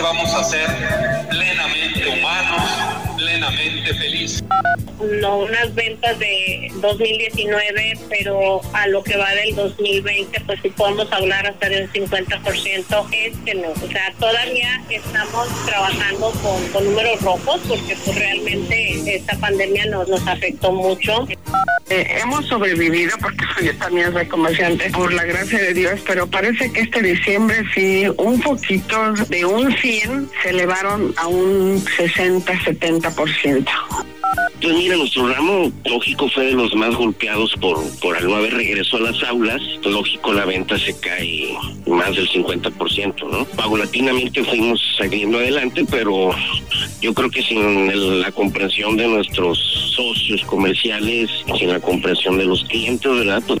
Vamos a ser no unas ventas de 2019, pero a lo que va del 2020, pues si podemos hablar hasta del 50%, es que no. O sea, todavía estamos trabajando con, números rojos porque pues realmente esta pandemia nos, nos afectó mucho. Eh, hemos sobrevivido porque yo también soy comerciante por la gracia de Dios, pero parece que este diciembre sí un poquito de un 100 se elevaron a un 60-70%. Pues mira, nuestro ramo lógico fue de los más golpeados por, por al no haber regreso a las aulas. Lógico, la venta se cae más del 50%, ¿no? Paulatinamente fuimos saliendo adelante, pero yo creo que sin la comprensión de nuestros socios comerciales, sin la comprensión de los clientes, ¿verdad? Pues,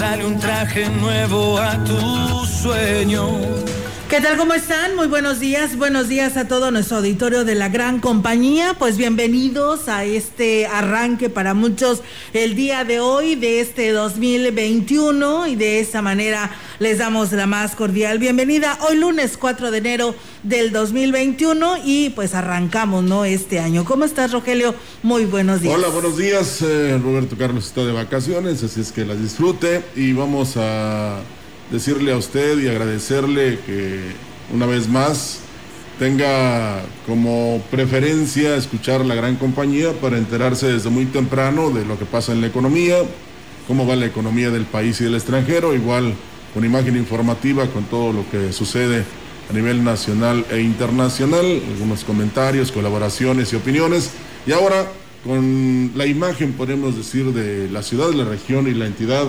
Dale un traje nuevo a tu sueño. ¿Qué tal? ¿Cómo están? Muy buenos días. Buenos días a todo nuestro auditorio de la gran compañía. Pues bienvenidos a este arranque para muchos el día de hoy de este 2021 y de esta manera les damos la más cordial bienvenida. Hoy lunes 4 de enero del 2021 y pues arrancamos, ¿no? Este año. ¿Cómo estás, Rogelio? Muy buenos días. Hola, buenos días. Eh, Roberto Carlos está de vacaciones, así es que las disfrute y vamos a decirle a usted y agradecerle que una vez más tenga como preferencia escuchar la gran compañía para enterarse desde muy temprano de lo que pasa en la economía, cómo va la economía del país y del extranjero, igual con imagen informativa con todo lo que sucede a nivel nacional e internacional, algunos comentarios, colaboraciones y opiniones. Y ahora con la imagen, podemos decir, de la ciudad, la región y la entidad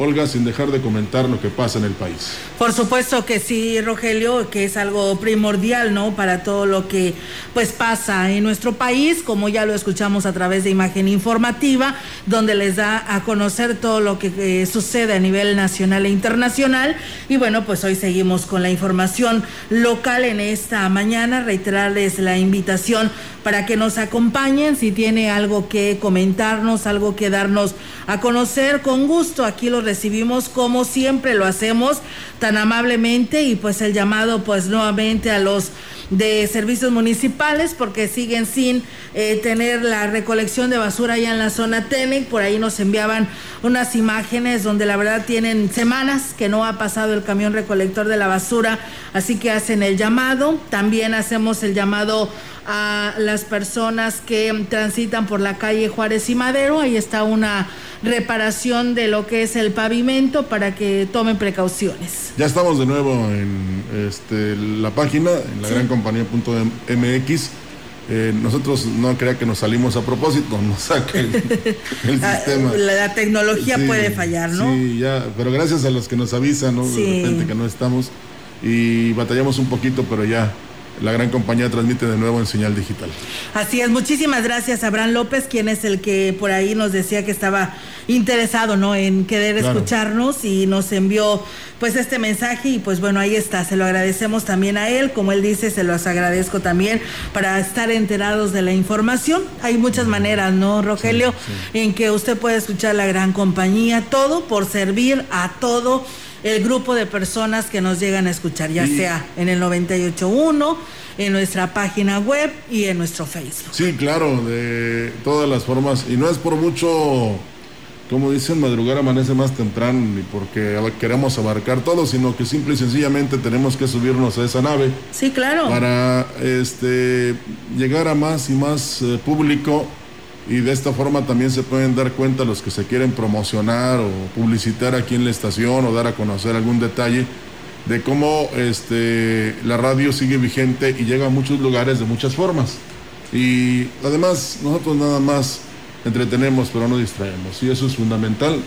Olga, sin dejar de comentar lo que pasa en el país. Por supuesto que sí, Rogelio, que es algo primordial, ¿no? Para todo lo que pues pasa en nuestro país, como ya lo escuchamos a través de imagen informativa, donde les da a conocer todo lo que eh, sucede a nivel nacional e internacional. Y bueno, pues hoy seguimos con la información local en esta mañana, reiterarles la invitación para que nos acompañen si tiene algo que comentarnos, algo que darnos a conocer, con gusto aquí los recibimos como siempre lo hacemos tan amablemente y pues el llamado pues nuevamente a los de servicios municipales porque siguen sin eh, tener la recolección de basura allá en la zona TENEC. Por ahí nos enviaban unas imágenes donde la verdad tienen semanas que no ha pasado el camión recolector de la basura, así que hacen el llamado. También hacemos el llamado a las personas que transitan por la calle Juárez y Madero. Ahí está una reparación de lo que es el pavimento para que tomen precauciones. Ya estamos de nuevo en este, la página, en la gran compañía.mx. Eh, nosotros no crea que nos salimos a propósito, nos saque el, ah, sistema. La, tecnología puede fallar, ¿no? Sí, ya, pero gracias a los que nos avisan, ¿no? De repente que no estamos. y batallamos un poquito, pero ya la gran compañía transmite de nuevo en señal digital. Así es, muchísimas gracias a Abraham López, quien es el que por ahí nos decía que estaba interesado, ¿no? En querer escucharnos y nos envió pues este mensaje y pues bueno, ahí está, se lo agradecemos también a él, como él dice, se los agradezco también para estar enterados de la información. Hay muchas maneras, ¿no, Rogelio? En que usted puede escuchar la gran compañía, todo por servir a todo el grupo de personas que nos llegan a escuchar, ya sea en el 98.1, en nuestra página web y en nuestro Facebook. Sí, claro, de todas las formas. Y no es por mucho, como dicen, madrugar amanece más temprano, ni porque queremos abarcar todo, sino que simple y sencillamente tenemos que subirnos a esa nave. Sí, claro. Para este, llegar a más y más eh, público y de esta forma también se pueden dar cuenta los que se quieren promocionar o publicitar aquí en la estación o dar a conocer algún detalle de cómo este, la radio sigue vigente y llega a muchos lugares de muchas formas. Y además nosotros nada más entretenemos pero no distraemos y eso es fundamental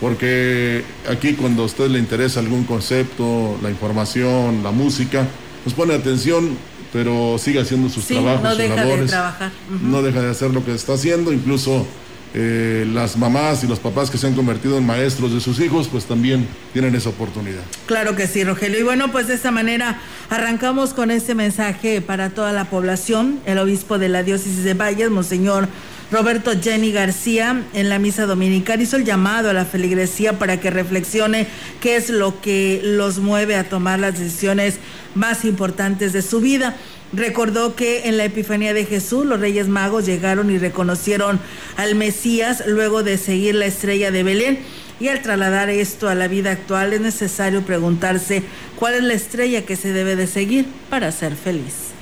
porque aquí cuando a usted le interesa algún concepto, la información, la música, nos pone atención pero sigue haciendo sus trabajos, no deja De trabajar. No deja de hacer lo que está haciendo, incluso eh, las mamás y los papás que se han convertido en maestros de sus hijos, pues también tienen esa oportunidad. Claro que sí, Rogelio. Y bueno, pues de esta manera arrancamos con este mensaje para toda la población. El obispo de la diócesis de Valles, Monseñor Roberto Jenny García, en la misa dominical hizo el llamado a la feligresía para que reflexione qué es lo que los mueve a tomar las decisiones más importantes de su vida. Recordó que en la Epifanía de Jesús los Reyes Magos llegaron y reconocieron al Mesías luego de seguir la estrella de Belén. Y al trasladar esto a la vida actual es necesario preguntarse cuál es la estrella que se debe de seguir para ser feliz.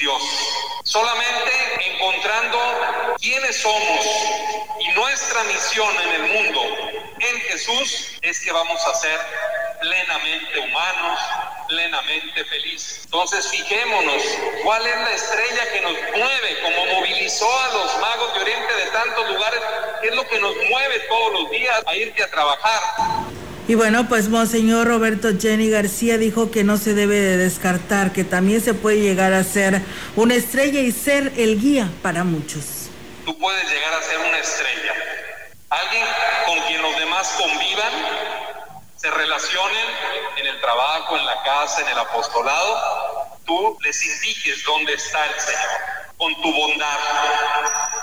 Dios. Solamente encontrando quiénes somos y nuestra misión en el mundo en Jesús es que vamos a ser plenamente humanos, plenamente felices. Entonces fijémonos cuál es la estrella que nos mueve, como movilizó a los magos de Oriente de tantos lugares, qué es lo que nos mueve todos los días a irte a trabajar. Y bueno, pues Monseñor Roberto Jenny García dijo que no se debe de descartar, que también se puede llegar a ser una estrella y ser el guía para muchos. Tú puedes llegar a ser una estrella Alguien con quien los demás convivan, se relacionen en el trabajo, en la casa, en el apostolado, tú les indiques dónde está el Señor, con tu bondad,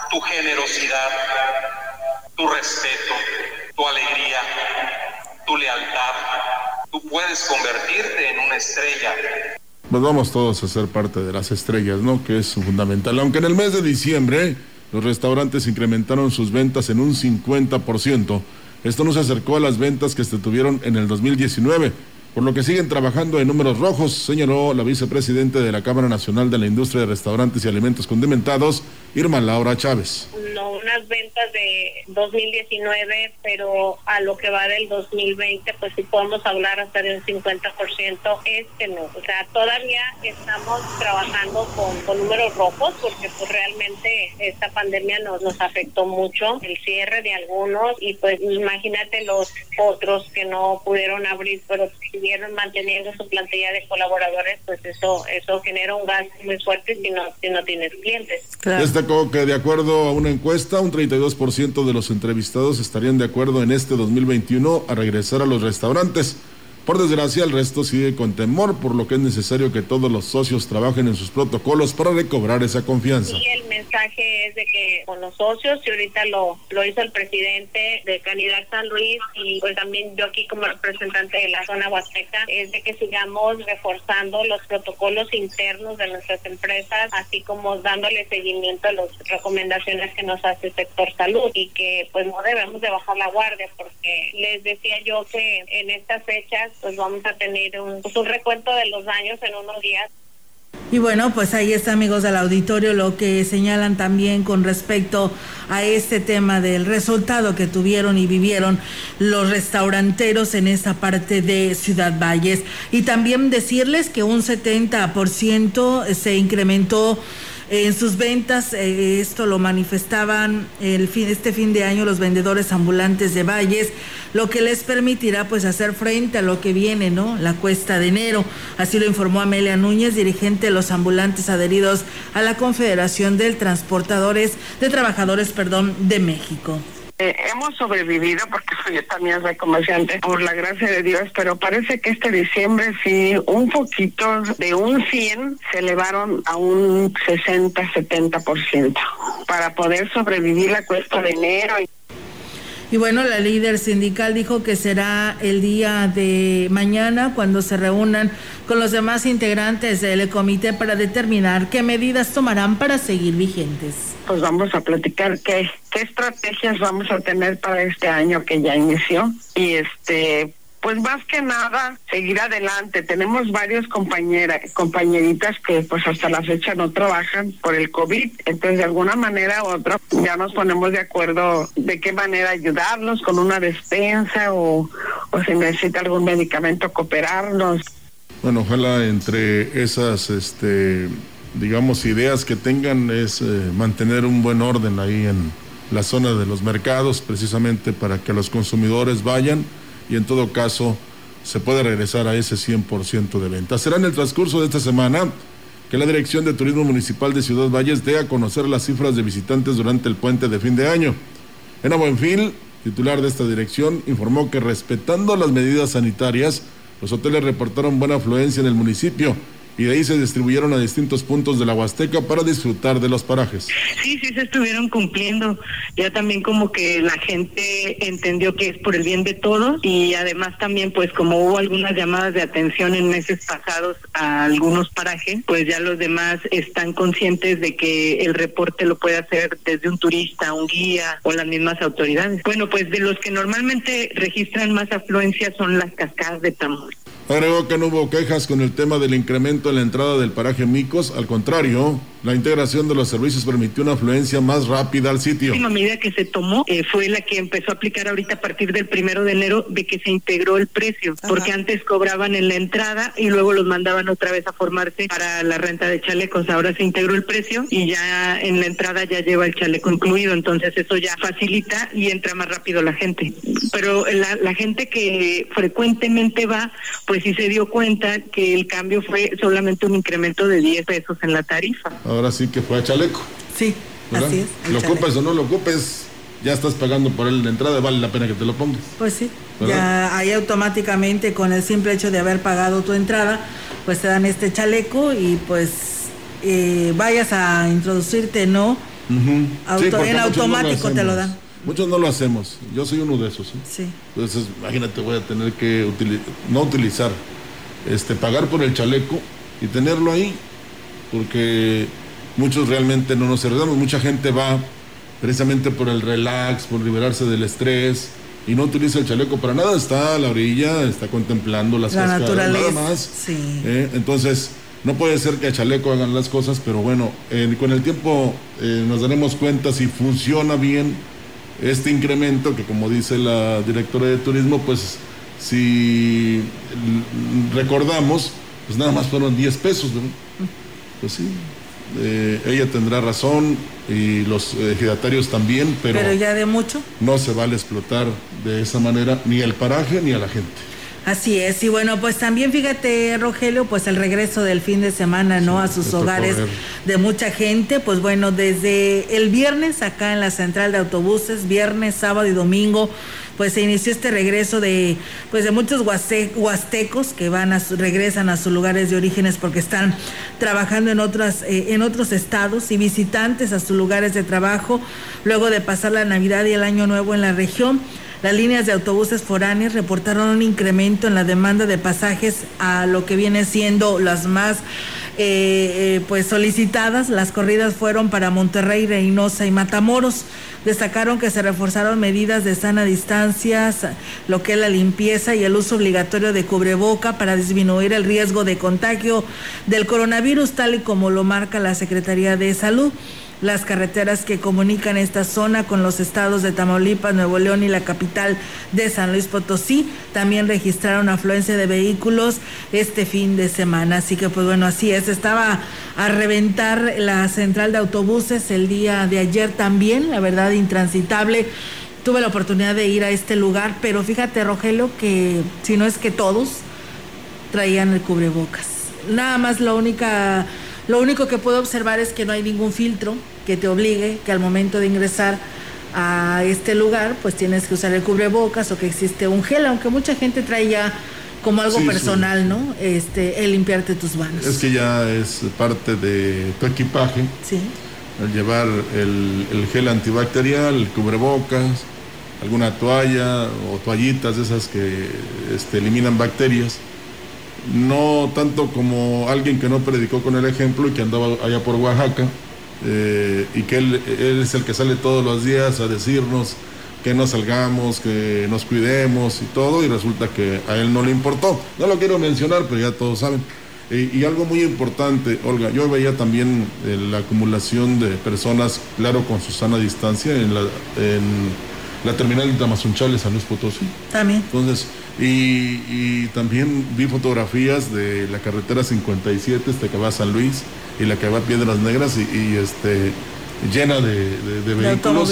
tu generosidad, tu respeto, tu alegría, tu lealtad. Tú puedes convertirte en una estrella. Pues vamos todos a ser parte de las estrellas, ¿no? Que es fundamental. Aunque en el mes de diciembre los restaurantes incrementaron sus ventas en un 50%. Esto no se acercó a las ventas que se tuvieron en el 2019 por lo que siguen trabajando en números rojos, señaló la vicepresidenta de la Cámara Nacional de la Industria de Restaurantes y Alimentos Condimentados, Irma Laura Chávez. No unas ventas de 2019, pero a lo que va del 2020, pues si podemos hablar hasta de un 50%, es que no. O sea, todavía estamos trabajando con, con números rojos porque pues realmente esta pandemia nos, nos afectó mucho, el cierre de algunos y pues imagínate los otros que no pudieron abrir, pero siguieron manteniendo su plantilla de colaboradores, pues eso eso genera un gasto muy fuerte si no, si no tienes clientes. Destacó que de acuerdo a una encuesta, un 32% de los entrevistados estarían de acuerdo en este 2021 a regresar a los restaurantes. Por desgracia, el resto sigue con temor, por lo que es necesario que todos los socios trabajen en sus protocolos para recobrar esa confianza. Y el mensaje es de que con los socios, y ahorita lo, lo hizo el presidente de Canidad San Luis, y pues también yo aquí como representante de la zona huasteca, es de que sigamos reforzando los protocolos internos de nuestras empresas, así como dándole seguimiento a las recomendaciones que nos hace el sector salud, y que pues no debemos de bajar la guardia, porque les decía yo que en estas fechas pues vamos a tener un, pues, un recuento de los años en unos días. Y bueno, pues ahí está, amigos del auditorio, lo que señalan también con respecto a este tema del resultado que tuvieron y vivieron los restauranteros en esa parte de Ciudad Valles. Y también decirles que un 70% se incrementó en sus ventas, eh, esto lo manifestaban el fin, este fin de año los vendedores ambulantes de Valles, lo que les permitirá pues hacer frente a lo que viene, ¿no? La cuesta de enero. Así lo informó Amelia Núñez, dirigente de los ambulantes adheridos a la Confederación de Transportadores de Trabajadores, perdón, de México. Eh, hemos sobrevivido porque yo también soy comerciante por la gracia de Dios, pero parece que este diciembre sí un poquito de un 100 se elevaron a un 60-70% para poder sobrevivir la cuesta de enero. Y bueno, la líder sindical dijo que será el día de mañana cuando se reúnan con los demás integrantes del comité para determinar qué medidas tomarán para seguir vigentes. Pues vamos a platicar qué, qué estrategias vamos a tener para este año que ya inició y este pues más que nada seguir adelante. Tenemos varios compañeras, compañeritas que pues hasta la fecha no trabajan por el COVID, entonces de alguna manera u otra ya nos ponemos de acuerdo de qué manera ayudarlos con una despensa o, o si necesita algún medicamento cooperarnos. Bueno, ojalá entre esas, este, digamos, ideas que tengan es eh, mantener un buen orden ahí en la zona de los mercados, precisamente para que los consumidores vayan y en todo caso se puede regresar a ese 100% de venta. Será en el transcurso de esta semana que la Dirección de Turismo Municipal de Ciudad Valles dé a conocer las cifras de visitantes durante el puente de fin de año. En Buenfil, titular de esta dirección, informó que respetando las medidas sanitarias, los hoteles reportaron buena afluencia en el municipio y de ahí se distribuyeron a distintos puntos de la Huasteca para disfrutar de los parajes. Sí, sí se estuvieron cumpliendo. Ya también como que la gente entendió que es por el bien de todos y además también pues como hubo algunas llamadas de atención en meses pasados a algunos parajes, pues ya los demás están conscientes de que el reporte lo puede hacer desde un turista, un guía o las mismas autoridades. Bueno, pues de los que normalmente registran más afluencia son las cascadas de Tamor. Agregó que no hubo quejas con el tema del incremento en la entrada del paraje Micos, al contrario, la integración de los servicios permitió una afluencia más rápida al sitio. La última medida que se tomó eh, fue la que empezó a aplicar ahorita a partir del primero de enero de que se integró el precio, porque antes cobraban en la entrada y luego los mandaban otra vez a formarse para la renta de chalecos. Ahora se integró el precio y ya en la entrada ya lleva el chaleco incluido, entonces eso ya facilita y entra más rápido la gente. Pero la, la gente que frecuentemente va, pues sí se dio cuenta que el cambio fue solamente un incremento de 10 pesos en la tarifa. Ahora sí que fue a chaleco. Sí, ¿verdad? así es. Lo chaleco. ocupes o no lo ocupes, ya estás pagando por él la entrada, vale la pena que te lo pongas. Pues sí, ¿Verdad? ya ahí automáticamente con el simple hecho de haber pagado tu entrada, pues te dan este chaleco y pues eh, vayas a introducirte, ¿no? Ujú. Auto- Sí, porque en no automático te lo dan. Muchos no lo hacemos. Yo soy uno de esos. ¿sí? Sí. Entonces, imagínate, voy a tener que no utilizar, este, pagar por el chaleco y tenerlo ahí, porque muchos realmente no nos arriesgamos. Mucha gente va precisamente por el relax, por liberarse del estrés y no utiliza el chaleco para nada. Está a la orilla, está contemplando las La cascadas, nada más. Sí. ¿eh? Entonces, no puede ser que a chaleco hagan las cosas, pero bueno, eh, con el tiempo eh, nos daremos cuenta si funciona bien este incremento, que como dice la directora de turismo, pues si recordamos, pues nada más fueron 10 pesos, ¿no? Pues sí, eh, ella tendrá razón y los ejidatarios también, pero, Pero ya de mucho. no se vale explotar de esa manera ni al paraje ni a la gente. Así es, y bueno, pues también fíjate, Rogelio, pues el regreso del fin de semana, ¿no? A sus hogares de mucha gente, pues bueno, desde el viernes acá en la central de autobuses, viernes, sábado y domingo, pues se inició este regreso de, pues de muchos huaste- huastecos que van a su- regresan a sus lugares de orígenes porque están trabajando en otras, eh, en otros estados y visitantes a sus lugares de trabajo, luego de pasar la Navidad y el Año Nuevo en la región. Las líneas de autobuses foráneos reportaron un incremento en la demanda de pasajes a lo que viene siendo las más eh, eh, pues solicitadas. Las corridas fueron para Monterrey, Reynosa y Matamoros. Destacaron que se reforzaron medidas de sana distancia, lo que es la limpieza y el uso obligatorio de cubreboca para disminuir el riesgo de contagio del coronavirus, tal y como lo marca la Secretaría de Salud. Las carreteras que comunican esta zona con los estados de Tamaulipas, Nuevo León y la capital de San Luis Potosí. También registraron afluencia de vehículos este fin de semana. Así que pues bueno, así es. Estaba a reventar la central de autobuses el día de ayer también, la verdad intransitable. Tuve la oportunidad de ir a este lugar, pero fíjate Rogelio que si no es que todos traían el cubrebocas. Nada más la única lo único que puedo observar es que no hay ningún filtro que te obligue que al momento de ingresar a este lugar pues tienes que usar el cubrebocas o que existe un gel, aunque mucha gente trae ya como algo personal, ¿no? Este, el limpiarte tus manos. Es que ya es parte de tu equipaje. Sí. El llevar el, el gel antibacterial, el cubrebocas, alguna toalla o toallitas de esas que este, eliminan bacterias no tanto como alguien que no predicó con el ejemplo y que andaba allá por Oaxaca, eh, y que él, es el que sale todos los días a decirnos que no salgamos, que nos cuidemos y todo, y resulta que a él no le importó. No lo quiero mencionar, pero ya todos saben. Y, algo muy importante, Olga, yo veía también eh, la acumulación de personas, claro, con su sana distancia en la, en la terminal de Tamazunchales, San Luis Potosí. También. Entonces, y, también vi fotografías de la carretera 57, este que va a San Luis, y la que va a Piedras Negras, y, este llena de, vehículos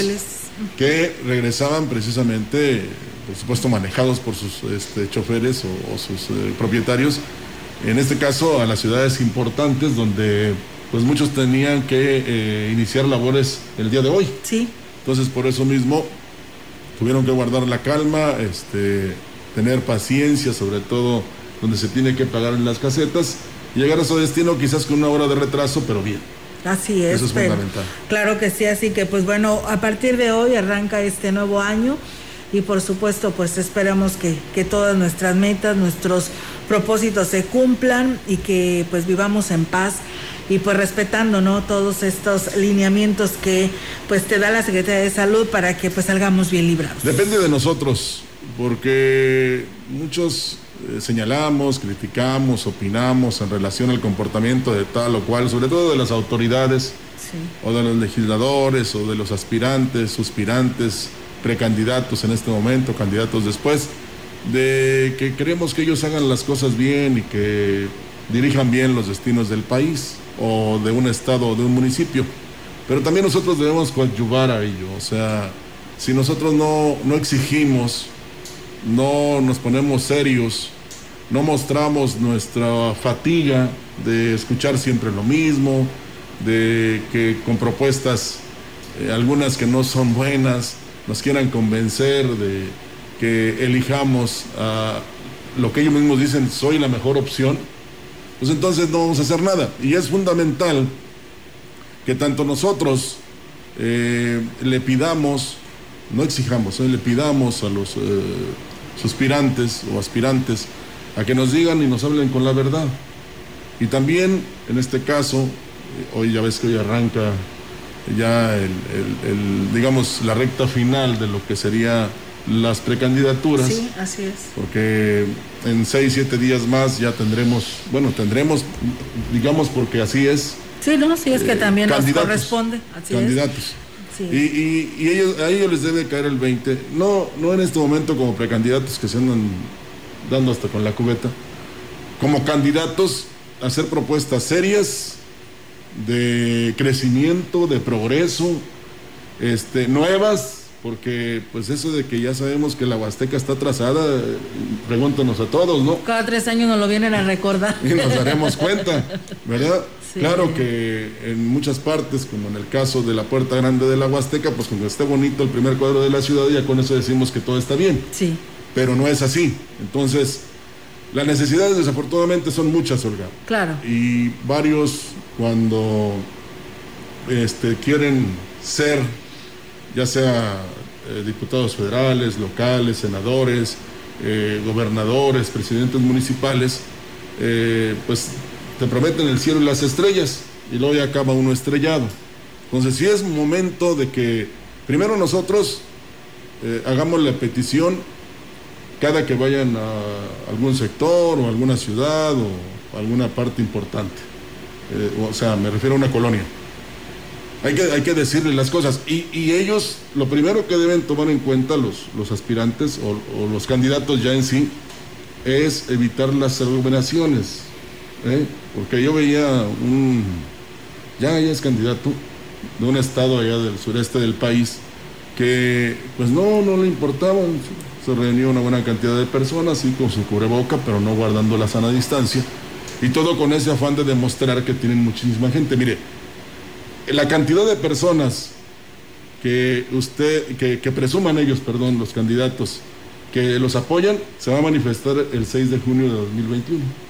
que regresaban precisamente, por supuesto, manejados por sus este, choferes o, sus eh, propietarios, en este caso a las ciudades importantes donde pues muchos tenían que eh, iniciar labores el día de hoy. Sí. Entonces por eso mismo tuvieron que guardar la calma, este, tener paciencia, sobre todo donde se tiene que pagar en las casetas, y llegar a su destino quizás con una hora de retraso, pero bien. Así es. Eso es fundamental. Claro que sí, así que pues bueno, a partir de hoy arranca este nuevo año y por supuesto pues esperamos que, que todas nuestras metas, nuestros propósitos se cumplan y que pues vivamos en paz y pues respetando no todos estos lineamientos que pues te da la Secretaría de Salud para que pues salgamos bien librados. Depende de nosotros, porque muchos eh, señalamos, criticamos, opinamos en relación al comportamiento de tal o cual, sobre todo de las autoridades o de los legisladores o de los aspirantes, suspirantes, precandidatos en este momento, candidatos después, de que queremos que ellos hagan las cosas bien y que dirijan bien los destinos del país o de un estado o de un municipio. Pero también nosotros debemos coadyuvar a ello. O sea, si nosotros no, no exigimos, no nos ponemos serios, no mostramos nuestra fatiga de escuchar siempre lo mismo, de que con propuestas, eh, algunas que no son buenas, nos quieran convencer de que elijamos a lo que ellos mismos dicen, soy la mejor opción pues entonces no vamos a hacer nada. Y es fundamental que tanto nosotros eh, le pidamos, no exijamos, eh, le pidamos a los suspirantes o aspirantes a que nos digan y nos hablen con la verdad. Y también, en este caso, hoy ya ves que hoy arranca ya el, digamos, la recta final de lo que sería las precandidaturas. Sí, así es. Porque en seis, siete días más ya tendremos, bueno, tendremos, digamos, porque así es. Sí, no, sí, es que eh, también nos corresponde. candidatos. Y, ellos, a ellos les debe caer el 20, no, no en este momento como precandidatos que se andan dando hasta con la cubeta, como candidatos a hacer propuestas serias de crecimiento, de progreso, este, nuevas, porque pues eso de que ya sabemos que la Huasteca está trazada, pregúntanos a todos, ¿no? Cada tres años nos lo vienen a recordar. Y nos daremos cuenta, ¿verdad? Claro que en muchas partes, como en el caso de la Puerta Grande de la Huasteca, pues cuando esté bonito el primer cuadro de la ciudad, ya con eso decimos que todo está bien. Sí. Pero no es así. Entonces, las necesidades desafortunadamente son muchas, Olga. Claro. Y varios cuando este, quieren ser ya sea eh, diputados federales, locales, senadores, eh, gobernadores, presidentes municipales, eh, pues te prometen el cielo y las estrellas y luego ya acaba uno estrellado. Entonces sí es momento de que primero nosotros hagamos la petición cada que vayan a algún sector o alguna ciudad o alguna parte importante. o sea, me refiero a una colonia hay que, hay que decirle las cosas. Y, y, ellos, lo primero que deben tomar en cuenta los, los aspirantes o, o los candidatos ya en sí, es evitar las aglomeraciones. ¿Eh? Porque yo veía un, ya, es candidato de un estado allá del sureste del país, que pues no, no le importaba, se reunió una buena cantidad de personas, y con su cubreboca, pero no guardando la sana distancia, y todo con ese afán de demostrar que tienen muchísima gente. Mire, la cantidad de personas que usted, que, que presuman ellos, perdón, los candidatos, que los apoyan, se va a manifestar el 6 de junio de 2021.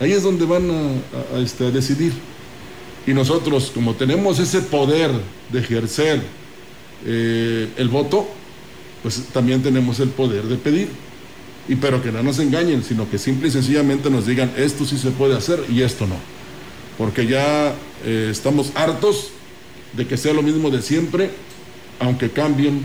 Ahí es donde van este, a decidir. Y nosotros, como tenemos ese poder de ejercer eh, el voto, pues también tenemos el poder de pedir. Y pero que no nos engañen, sino que simple y sencillamente nos digan esto sí se puede hacer y esto no. Porque ya eh, estamos hartos de que sea lo mismo de siempre, aunque cambien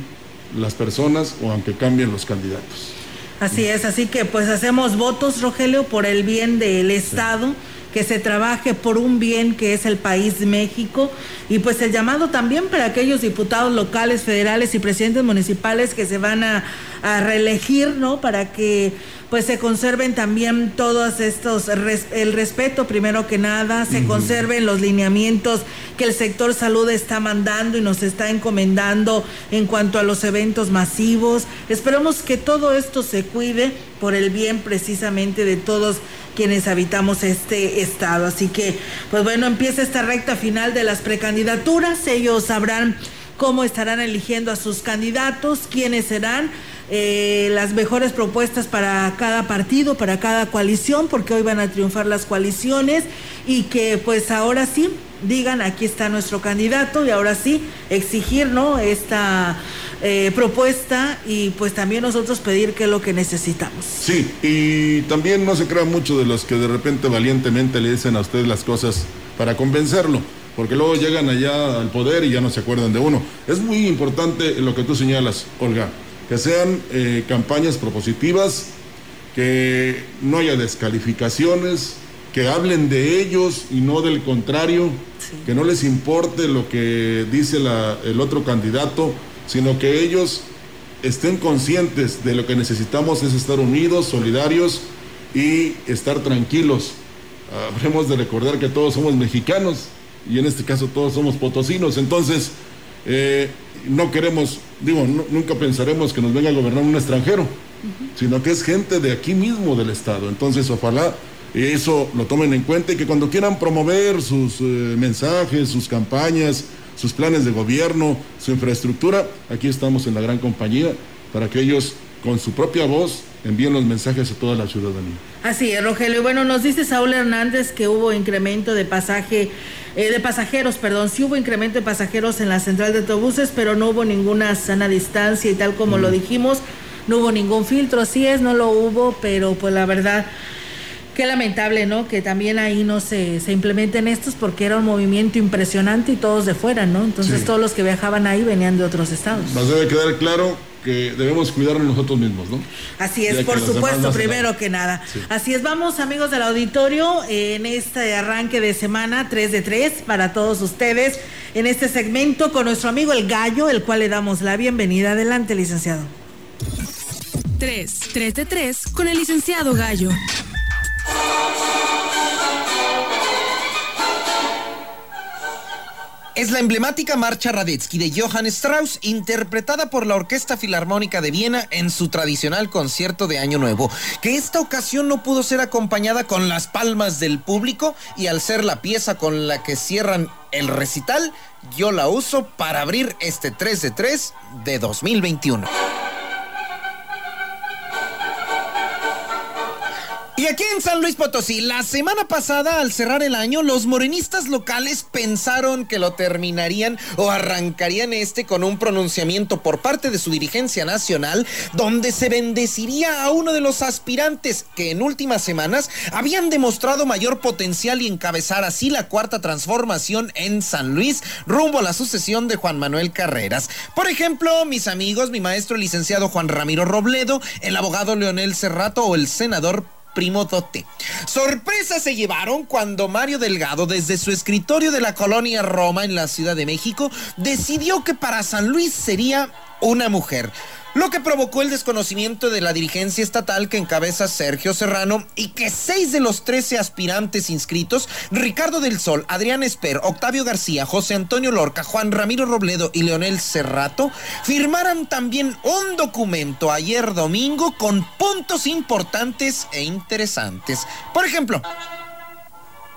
las personas o aunque cambien los candidatos. Así es, así que pues hacemos votos, Rogelio, por el bien del Estado. Que se trabaje por un bien que es el país México y pues el llamado también para aquellos diputados locales, federales y presidentes municipales que se van a, a reelegir, ¿no? Para que pues se conserven también todos estos, el respeto primero que nada, se uh -huh. conserven los lineamientos que el sector salud está mandando y nos está encomendando en cuanto a los eventos masivos. Esperemos que todo esto se cuide por el bien precisamente de todos quienes habitamos este estado. Así que, pues bueno, empieza esta recta final de las precandidaturas. Ellos sabrán cómo estarán eligiendo a sus candidatos, quiénes serán. Eh, las mejores propuestas para cada partido, para cada coalición, porque hoy van a triunfar las coaliciones y que pues ahora sí digan aquí está nuestro candidato y ahora sí exigir no esta eh, propuesta y pues también nosotros pedir qué es lo que necesitamos. Sí, y también no se crea mucho de los que de repente valientemente le dicen a usted las cosas para convencerlo porque luego llegan allá al poder y ya no se acuerdan de uno. Es muy importante lo que tú señalas, Olga que sean eh, campañas propositivas, que no haya descalificaciones, que hablen de ellos y no del contrario, sí. que no les importe lo que dice la, el otro candidato, sino que ellos estén conscientes de lo que necesitamos es estar unidos, solidarios y estar tranquilos. Habremos de recordar que todos somos mexicanos y en este caso todos somos potosinos, entonces eh, no queremos, digo, no, nunca pensaremos que nos venga a gobernar un extranjero, uh -huh. sino que es gente de aquí mismo del Estado. Entonces, ojalá eso lo tomen en cuenta y que cuando quieran promover sus eh, mensajes, sus campañas, sus planes de gobierno, su infraestructura, aquí estamos en la gran compañía para que ellos con su propia voz envíen los mensajes a toda la ciudadanía. Así es, Rogelio. Bueno, nos dice Saúl Hernández que hubo incremento de pasaje, eh, de pasajeros, perdón, sí hubo incremento de pasajeros en la central de autobuses, pero no hubo ninguna sana distancia y tal como mm. lo dijimos, no hubo ningún filtro, así es, no lo hubo, pero pues la verdad, qué lamentable, ¿no? Que también ahí no se, se implementen estos porque era un movimiento impresionante y todos de fuera, ¿no? Entonces sí. todos los que viajaban ahí venían de otros estados. Nos debe quedar claro que debemos cuidarnos nosotros mismos, ¿no? Así es, por supuesto, primero que nada. Sí. Así es, vamos amigos del auditorio en este arranque de semana 3 de 3 para todos ustedes en este segmento con nuestro amigo el Gallo, el cual le damos la bienvenida. Adelante, licenciado. 3, 3 de 3 con el licenciado Gallo. Es la emblemática marcha Radetzky de Johann Strauss, interpretada por la Orquesta Filarmónica de Viena en su tradicional concierto de Año Nuevo, que esta ocasión no pudo ser acompañada con las palmas del público y al ser la pieza con la que cierran el recital, yo la uso para abrir este 3 de 3 de 2021. Y aquí en San Luis Potosí, la semana pasada, al cerrar el año, los morenistas locales pensaron que lo terminarían o arrancarían este con un pronunciamiento por parte de su dirigencia nacional, donde se bendeciría a uno de los aspirantes que en últimas semanas habían demostrado mayor potencial y encabezar así la cuarta transformación en San Luis, rumbo a la sucesión de Juan Manuel Carreras. Por ejemplo, mis amigos, mi maestro el licenciado Juan Ramiro Robledo, el abogado Leonel Cerrato o el senador primo dote. Sorpresa se llevaron cuando Mario Delgado, desde su escritorio de la colonia Roma en la Ciudad de México, decidió que para San Luis sería una mujer lo que provocó el desconocimiento de la dirigencia estatal que encabeza Sergio Serrano y que seis de los trece aspirantes inscritos, Ricardo del Sol, Adrián Esper, Octavio García, José Antonio Lorca, Juan Ramiro Robledo y Leonel Cerrato, firmaran también un documento ayer domingo con puntos importantes e interesantes. Por ejemplo,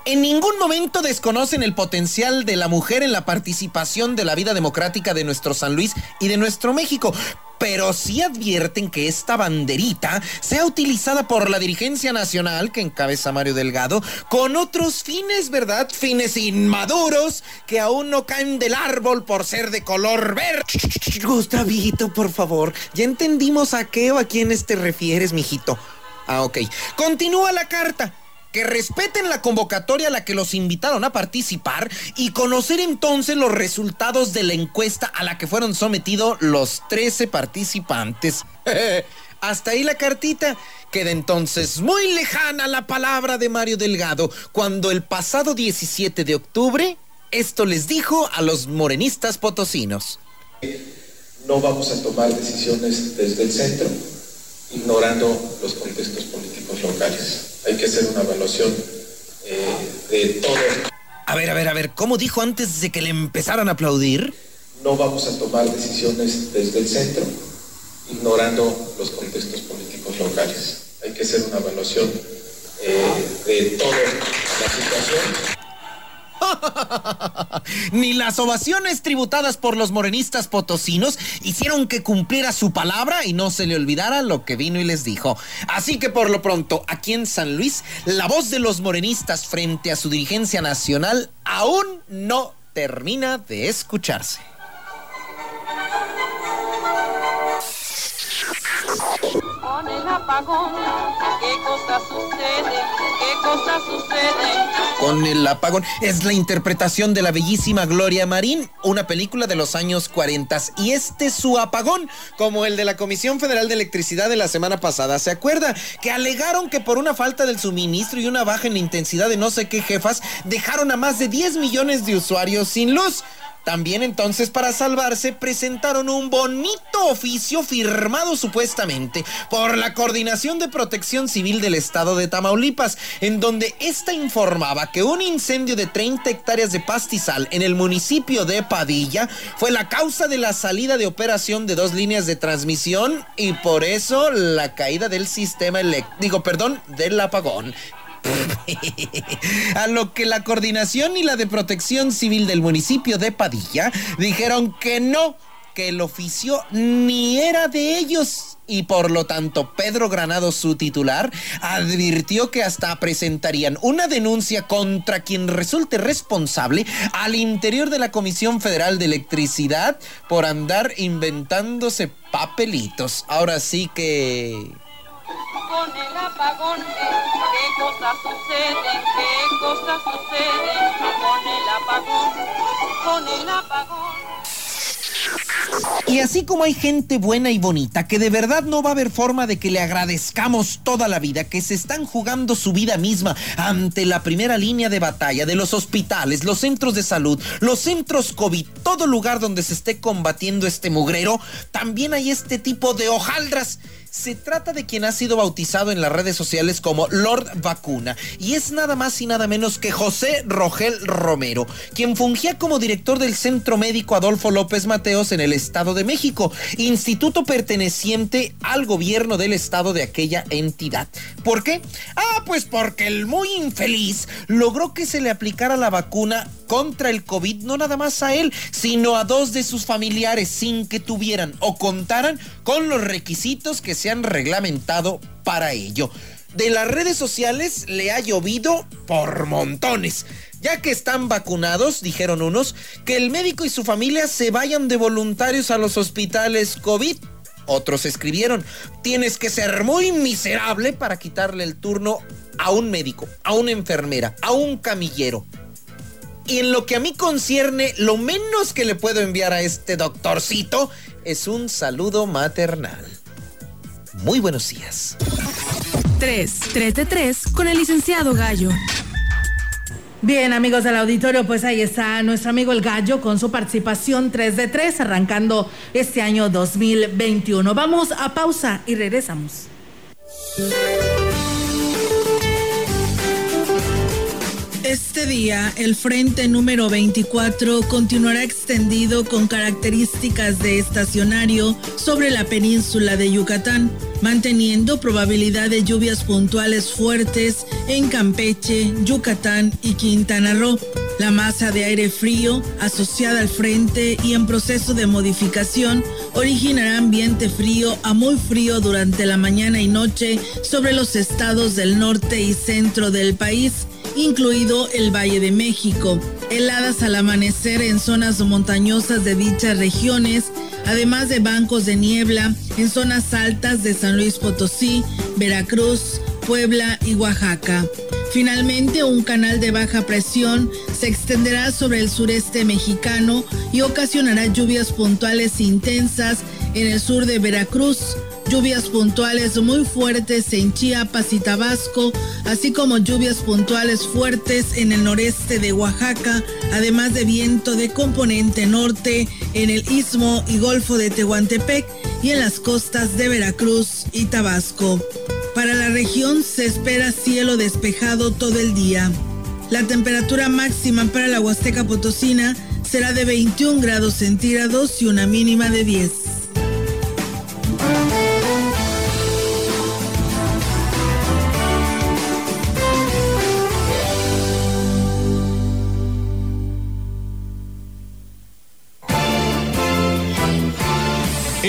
en ningún momento desconocen el potencial de la mujer en la participación de la vida democrática de nuestro San Luis y de nuestro México pero sí advierten que esta banderita sea utilizada por la dirigencia nacional que encabeza Mario Delgado con otros fines, ¿verdad? Fines inmaduros que aún no caen del árbol por ser de color verde. Gustavito, por favor, ya entendimos a qué o a quiénes te refieres, mijito. Ah, ok. Continúa la carta que respeten la convocatoria a la que los invitaron a participar y conocer entonces los resultados de la encuesta a la que fueron sometidos los 13 participantes. Hasta ahí la cartita. Queda entonces muy lejana la palabra de Mario Delgado cuando el pasado 17 de octubre esto les dijo a los morenistas potosinos. No vamos a tomar decisiones desde el centro, ignorando los contextos políticos locales hay que hacer una evaluación eh, de todo. A ver, a ver, a ver, ¿cómo dijo antes de que le empezaran a aplaudir? No vamos a tomar decisiones desde el centro, ignorando los contextos políticos locales. Hay que hacer una evaluación eh, de toda la situación. Ni las ovaciones tributadas por los morenistas potosinos hicieron que cumpliera su palabra y no se le olvidara lo que vino y les dijo. Así que por lo pronto, aquí en San Luis, la voz de los morenistas frente a su dirigencia nacional aún no termina de escucharse. Apagón, ¿qué cosa sucede? ¿Qué cosa sucede? Con el apagón es la interpretación de la bellísima Gloria Marín, una película de los años 40. Y este es su apagón, como el de la Comisión Federal de Electricidad de la semana pasada. ¿Se acuerda? Que alegaron que por una falta del suministro y una baja en la intensidad de no sé qué jefas, dejaron a más de 10 millones de usuarios sin luz. También entonces para salvarse presentaron un bonito oficio firmado supuestamente por la Coordinación de Protección Civil del Estado de Tamaulipas, en donde esta informaba que un incendio de 30 hectáreas de pastizal en el municipio de Padilla fue la causa de la salida de operación de dos líneas de transmisión y por eso la caída del sistema eléctrico, digo, perdón, del apagón. A lo que la coordinación y la de protección civil del municipio de Padilla dijeron que no, que el oficio ni era de ellos. Y por lo tanto, Pedro Granado, su titular, advirtió que hasta presentarían una denuncia contra quien resulte responsable al interior de la Comisión Federal de Electricidad por andar inventándose papelitos. Ahora sí que con el apagón. ¿Qué cosas suceden? ¿Qué cosas suceden con el apagón? Con el apagón. Y así como hay gente buena y bonita que de verdad no va a haber forma de que le agradezcamos toda la vida, que se están jugando su vida misma ante la primera línea de batalla de los hospitales, los centros de salud, los centros COVID, todo lugar donde se esté combatiendo este mugrero, también hay este tipo de hojaldras se trata de quien ha sido bautizado en las redes sociales como Lord Vacuna y es nada más y nada menos que José Rogel Romero, quien fungía como director del Centro Médico Adolfo López Mateos en el Estado de México, instituto perteneciente al gobierno del estado de aquella entidad. ¿Por qué? Ah, pues porque el muy infeliz logró que se le aplicara la vacuna contra el COVID no nada más a él, sino a dos de sus familiares sin que tuvieran o contaran con los requisitos que se han reglamentado para ello. De las redes sociales le ha llovido por montones. Ya que están vacunados, dijeron unos, que el médico y su familia se vayan de voluntarios a los hospitales COVID. Otros escribieron, tienes que ser muy miserable para quitarle el turno a un médico, a una enfermera, a un camillero. Y en lo que a mí concierne, lo menos que le puedo enviar a este doctorcito es un saludo maternal. Muy buenos días. 3, 3 de 3 con el licenciado Gallo. Bien, amigos del auditorio, pues ahí está nuestro amigo el Gallo con su participación 3 de 3 arrancando este año 2021. Vamos a pausa y regresamos. Este día, el frente número 24 continuará extendido con características de estacionario sobre la península de Yucatán, manteniendo probabilidad de lluvias puntuales fuertes en Campeche, Yucatán y Quintana Roo. La masa de aire frío asociada al frente y en proceso de modificación originará ambiente frío a muy frío durante la mañana y noche sobre los estados del norte y centro del país incluido el Valle de México. Heladas al amanecer en zonas montañosas de dichas regiones, además de bancos de niebla en zonas altas de San Luis Potosí, Veracruz, Puebla y Oaxaca. Finalmente, un canal de baja presión se extenderá sobre el sureste mexicano y ocasionará lluvias puntuales intensas en el sur de Veracruz, lluvias puntuales muy fuertes en Chiapas y Tabasco, así como lluvias puntuales fuertes en el noreste de Oaxaca, además de viento de componente norte en el istmo y golfo de Tehuantepec y en las costas de Veracruz y Tabasco. Para la región se espera cielo despejado todo el día. La temperatura máxima para la Huasteca Potosina será de 21 grados centígrados y una mínima de 10.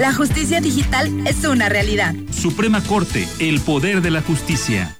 La justicia digital es una realidad. Suprema Corte, el poder de la justicia.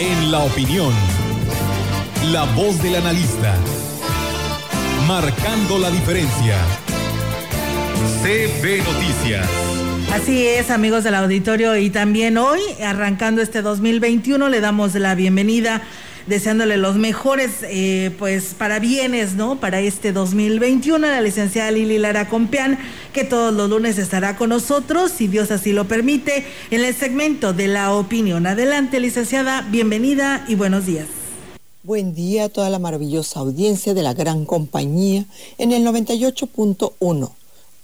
En la opinión, la voz del analista, marcando la diferencia. CB Noticias. Así es, amigos del auditorio, y también hoy, arrancando este 2021, le damos la bienvenida, deseándole los mejores, eh, pues, parabienes, ¿no? Para este 2021, a la licenciada Lili Lara Compeán, que todos los lunes estará con nosotros, si Dios así lo permite, en el segmento de la opinión. Adelante, licenciada, bienvenida y buenos días. Buen día a toda la maravillosa audiencia de la gran compañía en el 98.1.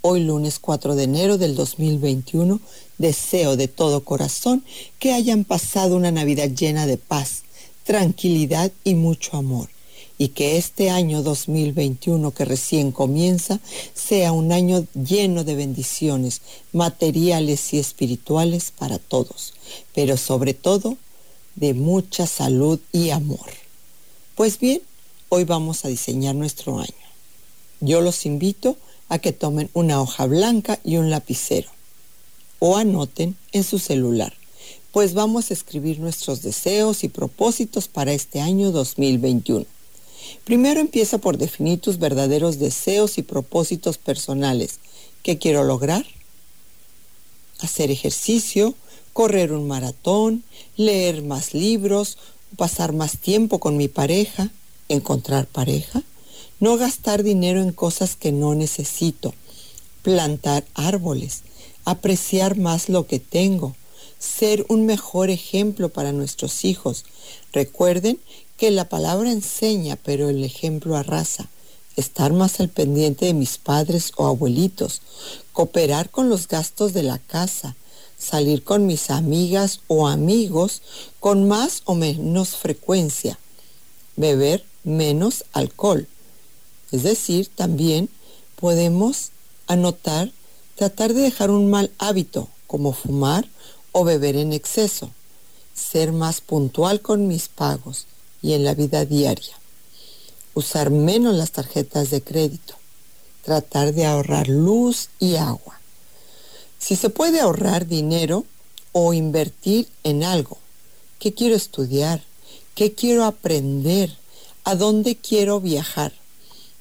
Hoy lunes 4 de enero del 2021, deseo de todo corazón que hayan pasado una Navidad llena de paz, tranquilidad y mucho amor. Y que este año 2021 que recién comienza sea un año lleno de bendiciones materiales y espirituales para todos, pero sobre todo de mucha salud y amor. Pues bien, hoy vamos a diseñar nuestro año. Yo los invito a que tomen una hoja blanca y un lapicero o anoten en su celular, pues vamos a escribir nuestros deseos y propósitos para este año 2021. Primero empieza por definir tus verdaderos deseos y propósitos personales. ¿Qué quiero lograr? Hacer ejercicio, correr un maratón, leer más libros, pasar más tiempo con mi pareja, encontrar pareja, no gastar dinero en cosas que no necesito, plantar árboles, apreciar más lo que tengo, ser un mejor ejemplo para nuestros hijos. Recuerden que la palabra enseña, pero el ejemplo arrasa. Estar más al pendiente de mis padres o abuelitos, cooperar con los gastos de la casa, salir con mis amigas o amigos con más o menos frecuencia, beber menos alcohol. Es decir, también podemos anotar, tratar de dejar un mal hábito como fumar o beber en exceso, ser más puntual con mis pagos y en la vida diaria, usar menos las tarjetas de crédito, tratar de ahorrar luz y agua. Si se puede ahorrar dinero o invertir en algo, ¿qué quiero estudiar? ¿Qué quiero aprender? ¿A dónde quiero viajar?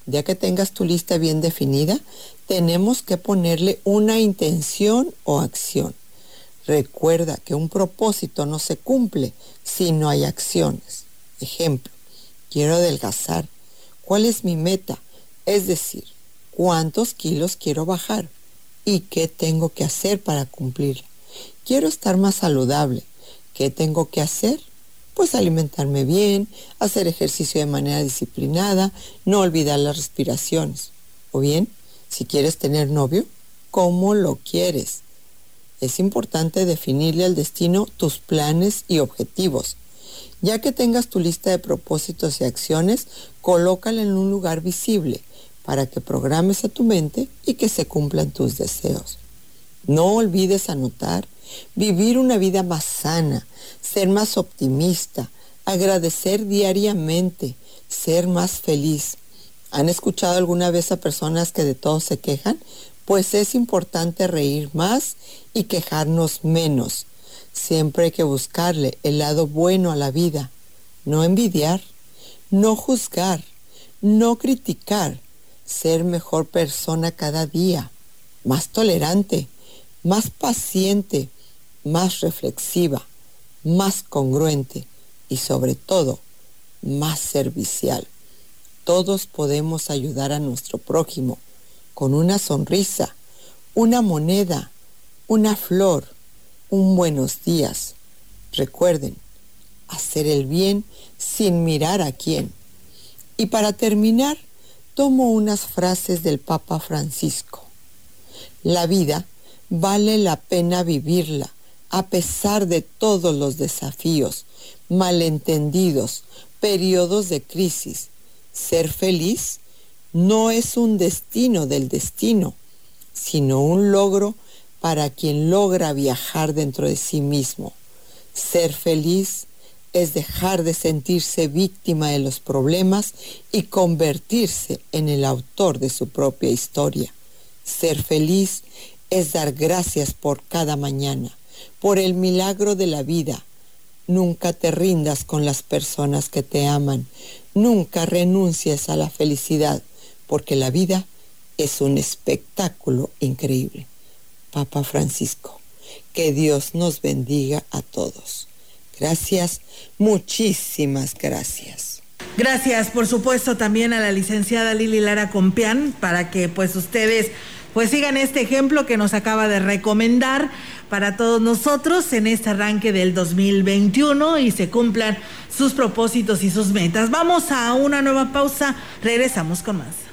Ya que tengas tu lista bien definida, tenemos que ponerle una intención o acción. Recuerda que un propósito no se cumple si no hay acciones. Ejemplo, quiero adelgazar. ¿Cuál es mi meta? Es decir, ¿cuántos kilos quiero bajar? ¿Y qué tengo que hacer para cumplirla? Quiero estar más saludable. ¿Qué tengo que hacer? Pues alimentarme bien, hacer ejercicio de manera disciplinada, no olvidar las respiraciones. O bien, si quieres tener novio, ¿cómo lo quieres? Es importante definirle al destino tus planes y objetivos. Ya que tengas tu lista de propósitos y acciones, colócala en un lugar visible para que programes a tu mente y que se cumplan tus deseos. No olvides anotar, vivir una vida más sana, ser más optimista, agradecer diariamente, ser más feliz. ¿Han escuchado alguna vez a personas que de todo se quejan? Pues es importante reír más y quejarnos menos. Siempre hay que buscarle el lado bueno a la vida, no envidiar, no juzgar, no criticar, ser mejor persona cada día, más tolerante, más paciente, más reflexiva, más congruente y sobre todo más servicial. Todos podemos ayudar a nuestro prójimo con una sonrisa, una moneda, una flor, un buenos días. Recuerden, hacer el bien sin mirar a quién. Y para terminar, tomo unas frases del Papa Francisco. La vida vale la pena vivirla a pesar de todos los desafíos, malentendidos, periodos de crisis. Ser feliz no es un destino del destino, sino un logro para quien logra viajar dentro de sí mismo. Ser feliz es dejar de sentirse víctima de los problemas y convertirse en el autor de su propia historia. Ser feliz es dar gracias por cada mañana, por el milagro de la vida. Nunca te rindas con las personas que te aman, nunca renuncies a la felicidad, porque la vida es un espectáculo increíble. Papa Francisco, que Dios nos bendiga a todos. Gracias, muchísimas gracias. Gracias, por supuesto, también a la licenciada Lili Lara Compián para que pues ustedes pues sigan este ejemplo que nos acaba de recomendar para todos nosotros en este arranque del 2021 y se cumplan sus propósitos y sus metas. Vamos a una nueva pausa, regresamos con más.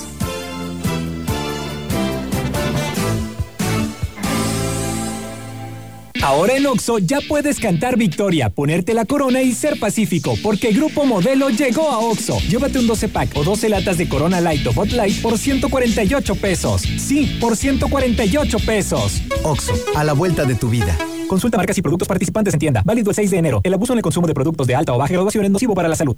Ahora en Oxo ya puedes cantar victoria, ponerte la corona y ser pacífico, porque Grupo Modelo llegó a Oxo. Llévate un 12 pack o 12 latas de Corona Light o Hot Light por 148 pesos. Sí, por 148 pesos. Oxo, a la vuelta de tu vida. Consulta marcas y productos participantes en tienda. Válido el 6 de enero. El abuso en el consumo de productos de alta o baja graduación es nocivo para la salud.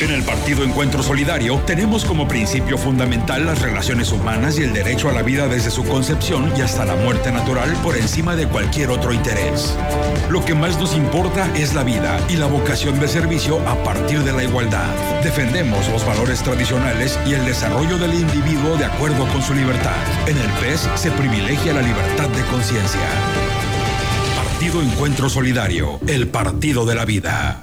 En el Partido Encuentro Solidario tenemos como principio fundamental las relaciones humanas y el derecho a la vida desde su concepción y hasta la muerte natural por encima de cualquier otro interés. Lo que más nos importa es la vida y la vocación de servicio a partir de la igualdad. Defendemos los valores tradicionales y el desarrollo del individuo de acuerdo con su libertad. En el PES se privilegia la libertad de conciencia. Partido Encuentro Solidario, el partido de la vida.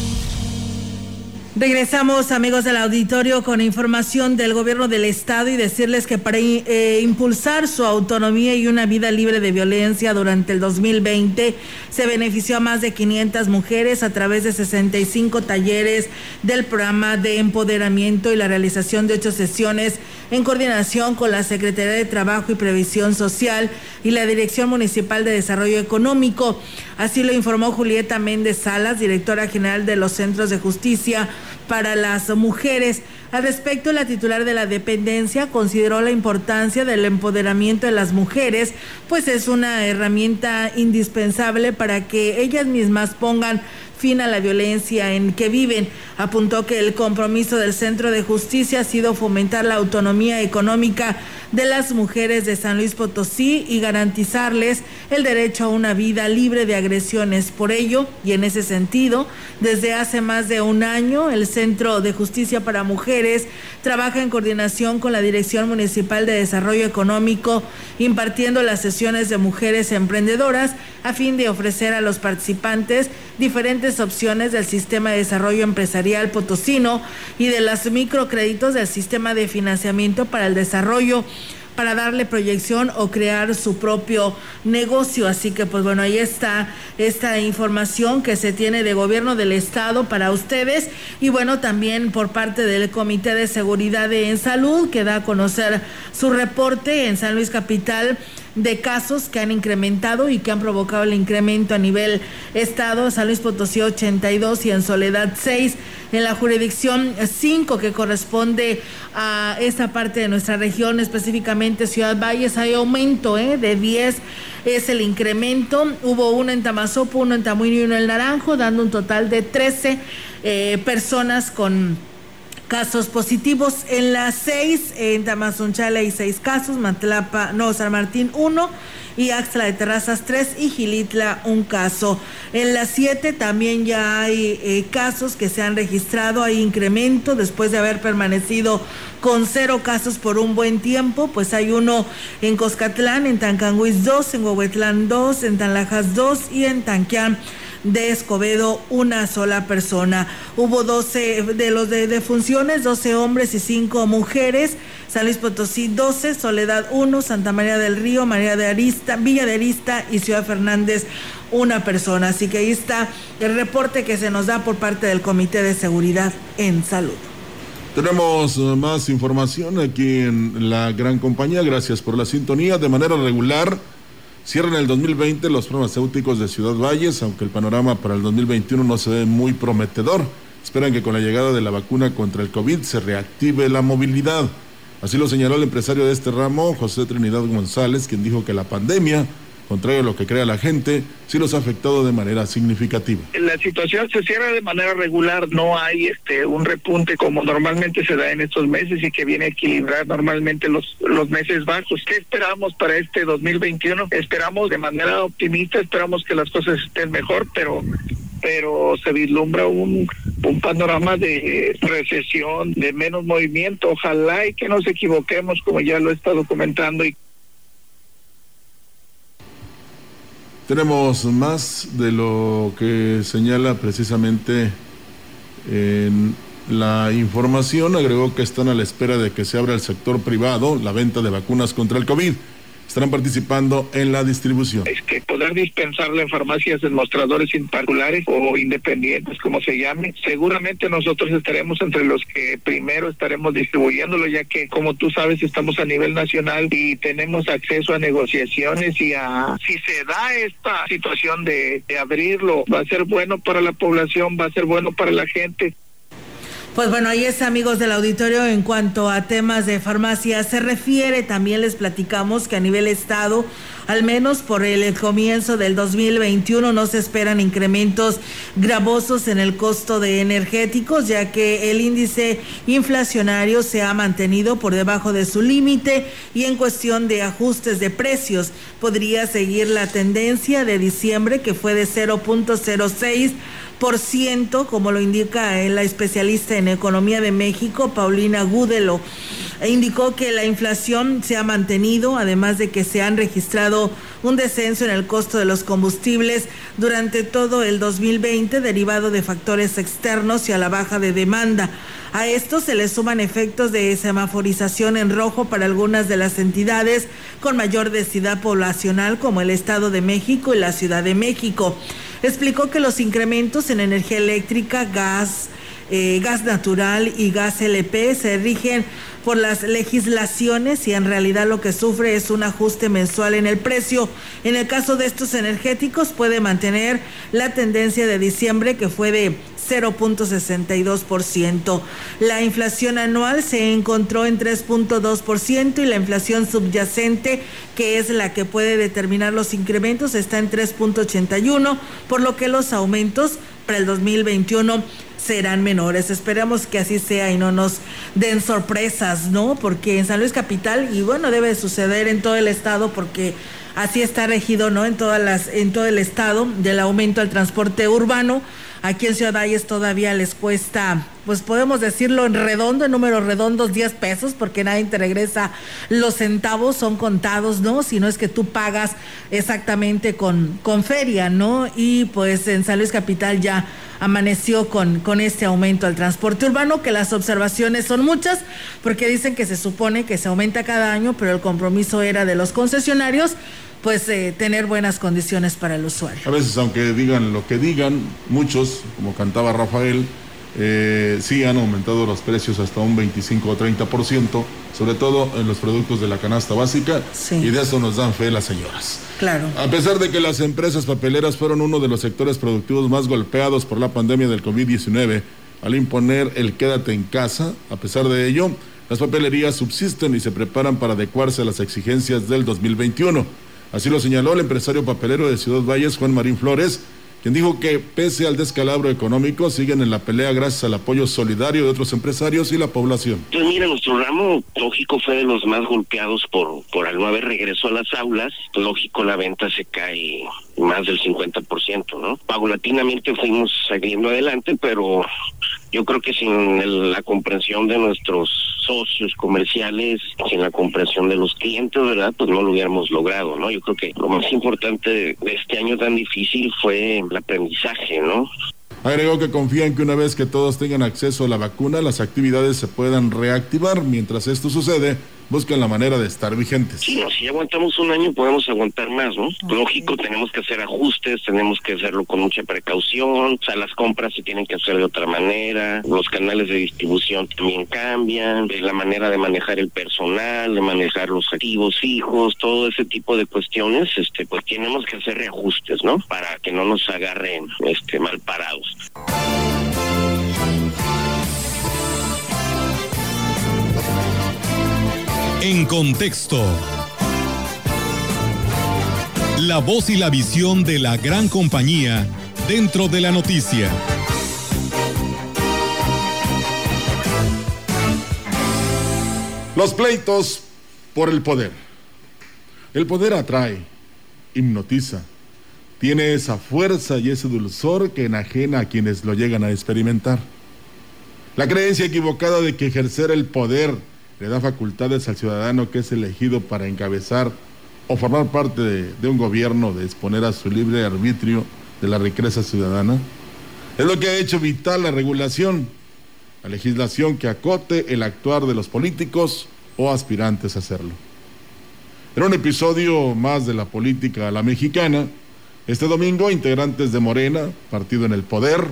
Regresamos, amigos del auditorio, con información del gobierno del estado y decirles que para eh, impulsar su autonomía y una vida libre de violencia durante el 2020 se benefició a más de 500 mujeres a través de 65 talleres del programa de empoderamiento y la realización de ocho sesiones en coordinación con la Secretaría de Trabajo y Previsión Social y la Dirección Municipal de Desarrollo Económico. Así lo informó Julieta Méndez Salas, directora general de los Centros de Justicia para las Mujeres. Al respecto, la titular de la dependencia consideró la importancia del empoderamiento de las mujeres, pues es una herramienta indispensable para que ellas mismas pongan fin a la violencia en que viven. Apuntó que el compromiso del Centro de Justicia ha sido fomentar la autonomía económica de las mujeres de San Luis Potosí y garantizarles el derecho a una vida libre de agresiones. Por ello, y en ese sentido, desde hace más de un año, el Centro de Justicia para Mujeres trabaja en coordinación con la Dirección Municipal de Desarrollo Económico, impartiendo las sesiones de mujeres emprendedoras a fin de ofrecer a los participantes diferentes opciones del sistema de desarrollo empresarial potosino y de los microcréditos del sistema de financiamiento para el desarrollo para darle proyección o crear su propio negocio. Así que pues bueno, ahí está esta información que se tiene de gobierno del estado para ustedes y bueno, también por parte del Comité de Seguridad en Salud que da a conocer su reporte en San Luis Capital de casos que han incrementado y que han provocado el incremento a nivel estado, San Luis Potosí 82 y en Soledad 6 en la jurisdicción 5 que corresponde a esa parte de nuestra región, específicamente Ciudad Valles, hay aumento ¿eh? de 10 es el incremento. Hubo uno en Tamazopo, uno en Tamuino y uno en Naranjo, dando un total de 13 eh, personas con casos positivos. En las seis, en Tamazunchale hay seis casos, Mantlapa, no, San Martín uno y Axla de Terrazas 3 y Gilitla un caso. En las 7 también ya hay eh, casos que se han registrado, hay incremento después de haber permanecido con cero casos por un buen tiempo, pues hay uno en Coscatlán, en Tancanguis 2, en Huehuetlán 2, en Tanlajas 2 y en Tanquián de Escobedo una sola persona. Hubo 12 de los de defunciones, 12 hombres y 5 mujeres. San Luis Potosí 12, Soledad 1, Santa María del Río, María de Arista, Villa de Arista y Ciudad Fernández una persona. Así que ahí está el reporte que se nos da por parte del Comité de Seguridad en Salud. Tenemos eh, más información aquí en la gran compañía. Gracias por la sintonía. De manera regular, cierran el 2020 los farmacéuticos de Ciudad Valles, aunque el panorama para el 2021 no se ve muy prometedor. Esperan que con la llegada de la vacuna contra el COVID se reactive la movilidad. Así lo señaló el empresario de este ramo, José Trinidad González, quien dijo que la pandemia, contrario a lo que crea la gente, sí los ha afectado de manera significativa. La situación se cierra de manera regular, no hay este un repunte como normalmente se da en estos meses y que viene a equilibrar normalmente los, los meses bajos. ¿Qué esperamos para este 2021? Esperamos de manera optimista, esperamos que las cosas estén mejor, pero pero se vislumbra un, un panorama de recesión, de menos movimiento. Ojalá y que nos equivoquemos, como ya lo he estado comentando. Y... Tenemos más de lo que señala precisamente en la información. Agregó que están a la espera de que se abra el sector privado la venta de vacunas contra el COVID estarán participando en la distribución. Es que poder dispensarlo en farmacias en mostradores particulares o independientes, como se llame, seguramente nosotros estaremos entre los que primero estaremos distribuyéndolo, ya que como tú sabes estamos a nivel nacional y tenemos acceso a negociaciones y a si se da esta situación de, de abrirlo, va a ser bueno para la población, va a ser bueno para la gente. Pues bueno, ahí es amigos del auditorio en cuanto a temas de farmacia se refiere, también les platicamos que a nivel estado, al menos por el comienzo del 2021 no se esperan incrementos gravosos en el costo de energéticos, ya que el índice inflacionario se ha mantenido por debajo de su límite y en cuestión de ajustes de precios podría seguir la tendencia de diciembre que fue de 0.06 por ciento, como lo indica la especialista en economía de México, Paulina Gúdelo. E indicó que la inflación se ha mantenido, además de que se han registrado un descenso en el costo de los combustibles durante todo el 2020 derivado de factores externos y a la baja de demanda. A esto se le suman efectos de semaforización en rojo para algunas de las entidades con mayor densidad poblacional como el Estado de México y la Ciudad de México explicó que los incrementos en energía eléctrica, gas, eh, gas natural y gas LP se rigen por las legislaciones y en realidad lo que sufre es un ajuste mensual en el precio. En el caso de estos energéticos puede mantener la tendencia de diciembre que fue de 0.62%. La inflación anual se encontró en 3.2% y la inflación subyacente, que es la que puede determinar los incrementos, está en 3.81, por lo que los aumentos para el 2021 serán menores. Esperamos que así sea y no nos den sorpresas, ¿no? Porque en San Luis Capital, y bueno, debe suceder en todo el estado porque así está regido, ¿no? En todas las, en todo el estado del aumento al transporte urbano. Aquí en Ciudad Valles todavía les cuesta, pues podemos decirlo en redondo, en números redondos, 10 pesos, porque nadie te regresa los centavos, son contados, ¿no? Si no es que tú pagas exactamente con, con feria, ¿no? Y pues en San Luis Capital ya amaneció con, con este aumento al transporte urbano, que las observaciones son muchas, porque dicen que se supone que se aumenta cada año, pero el compromiso era de los concesionarios pues eh, tener buenas condiciones para el usuario. A veces, aunque digan lo que digan, muchos, como cantaba Rafael, eh, sí han aumentado los precios hasta un 25 o 30%, sobre todo en los productos de la canasta básica, y de eso nos dan fe las señoras. Claro. A pesar de que las empresas papeleras fueron uno de los sectores productivos más golpeados por la pandemia del COVID-19, al imponer el quédate en casa, a pesar de ello, las papelerías subsisten y se preparan para adecuarse a las exigencias del 2021. Así lo señaló el empresario papelero de Ciudad Valles, Juan Marín Flores, quien dijo que pese al descalabro económico, siguen en la pelea gracias al apoyo solidario de otros empresarios y la población. Pues mira, nuestro ramo lógico fue de los más golpeados por, por al no haber regreso a las aulas. Lógico, la venta se cae más del 50%, ¿no? Paulatinamente fuimos saliendo adelante, pero yo creo que sin la comprensión de nuestros socios comerciales, sin la comprensión de los clientes, ¿verdad? Pues no lo hubiéramos logrado, ¿no? Yo creo que lo más importante de este año tan difícil fue el aprendizaje, ¿no? Agregó que confía en que una vez que todos tengan acceso a la vacuna, las actividades se puedan reactivar. Mientras esto sucede, buscan la manera de estar vigentes. Sí, no, si aguantamos un año podemos aguantar más, ¿no? Lógico, tenemos que hacer ajustes, tenemos que hacerlo con mucha precaución, o sea, las compras se tienen que hacer de otra manera, los canales de distribución también cambian, la manera de manejar el personal, de manejar los activos fijos, todo ese tipo de cuestiones, este, pues tenemos que hacer reajustes, ¿no? Para que no nos agarren, este, mal parados. En contexto. La voz y la visión de la gran compañía dentro de la noticia. Los pleitos por el poder. El poder atrae, hipnotiza, tiene esa fuerza y ese dulzor que enajena a quienes lo llegan a experimentar. La creencia equivocada de que ejercer el poder le da facultades al ciudadano que es elegido para encabezar o formar parte de, un gobierno, de exponer a su libre arbitrio de la riqueza ciudadana, es lo que ha hecho vital la regulación, la legislación que acote el actuar de los políticos o aspirantes a hacerlo. En un episodio más de la política a la mexicana, este domingo, integrantes de Morena, partido en el poder,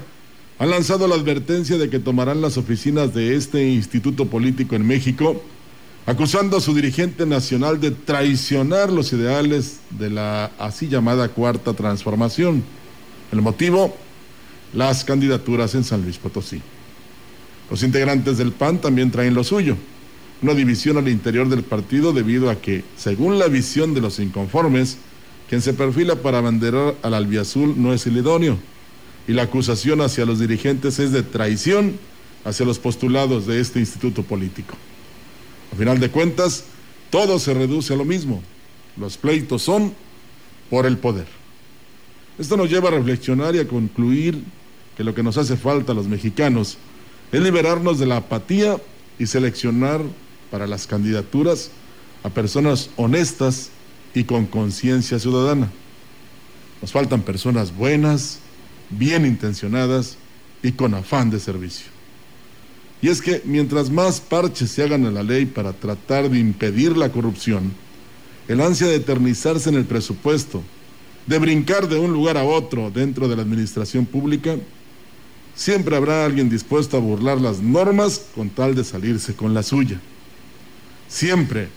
han lanzado la advertencia de que tomarán las oficinas de este instituto político en México, acusando a su dirigente nacional de traicionar los ideales de la así llamada cuarta transformación. El motivo, las candidaturas en San Luis Potosí. Los integrantes del PAN también traen lo suyo, una división al interior del partido debido a que, según la visión de los inconformes, quien se perfila para abanderar al albiazul no es el idóneo, y la acusación hacia los dirigentes es de traición hacia los postulados de este instituto político. A final de cuentas, todo se reduce a lo mismo. Los pleitos son por el poder. Esto nos lleva a reflexionar y a concluir que lo que nos hace falta a los mexicanos es liberarnos de la apatía y seleccionar para las candidaturas a personas honestas y con conciencia ciudadana. Nos faltan personas buenas, bien intencionadas y con afán de servicio. Y es que mientras más parches se hagan a la ley para tratar de impedir la corrupción, el ansia de eternizarse en el presupuesto, de brincar de un lugar a otro dentro de la administración pública, siempre habrá alguien dispuesto a burlar las normas con tal de salirse con la suya. Siempre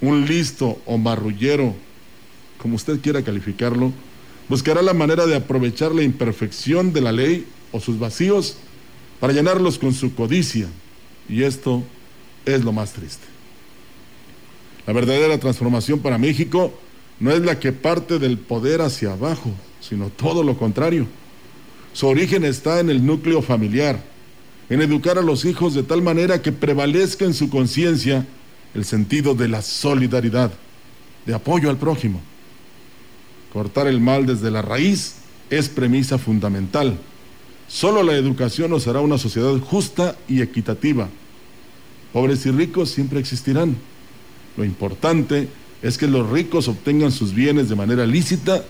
un listo o marrullero, como usted quiera calificarlo, buscará la manera de aprovechar la imperfección de la ley o sus vacíos para llenarlos con su codicia. Y esto es lo más triste. La verdadera transformación para México no es la que parte del poder hacia abajo, sino todo lo contrario. Su origen está en el núcleo familiar, en educar a los hijos de tal manera que prevalezca en su conciencia el sentido de la solidaridad, de apoyo al prójimo. Cortar el mal desde la raíz es premisa fundamental. Solo la educación nos hará una sociedad justa y equitativa. Pobres y ricos siempre existirán. Lo importante es que los ricos obtengan sus bienes de manera lícita,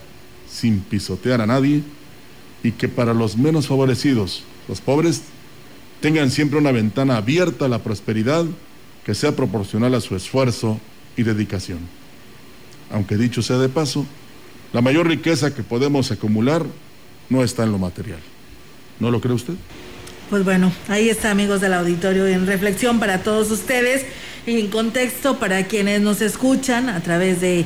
sin pisotear a nadie, y que para los menos favorecidos, los pobres, tengan siempre una ventana abierta a la prosperidad que sea proporcional a su esfuerzo y dedicación. Aunque dicho sea de paso, la mayor riqueza que podemos acumular no está en lo material. ¿No lo cree usted? Pues bueno, ahí está amigos del auditorio en reflexión para todos ustedes y en contexto para quienes nos escuchan a través de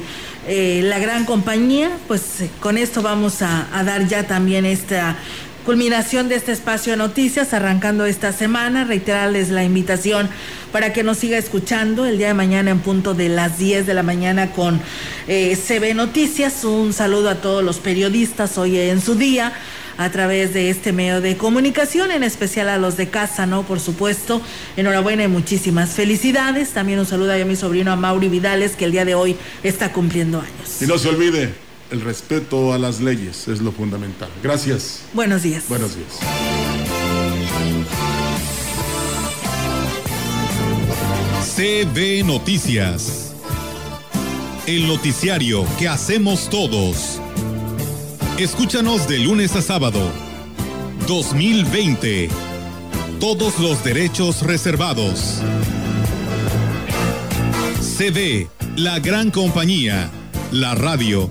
eh, la gran compañía. Pues eh, con esto vamos a, a dar ya también esta culminación de este espacio de noticias, arrancando esta semana, reiterarles la invitación para que nos siga escuchando el día de mañana en punto de las 10 de la mañana con eh, CB Noticias. Un saludo a todos los periodistas hoy en su día a través de este medio de comunicación, en especial a los de casa, ¿no? Por supuesto, enhorabuena y muchísimas felicidades. También un saludo a mi sobrino a Mauri Vidales, que el día de hoy está cumpliendo años. Y no se olvide, el respeto a las leyes es lo fundamental. Gracias. Buenos días. Buenos días. CB Noticias. El noticiario que hacemos todos. Escúchanos de lunes a sábado. 2020. Todos los derechos reservados. CB, la gran compañía. La radio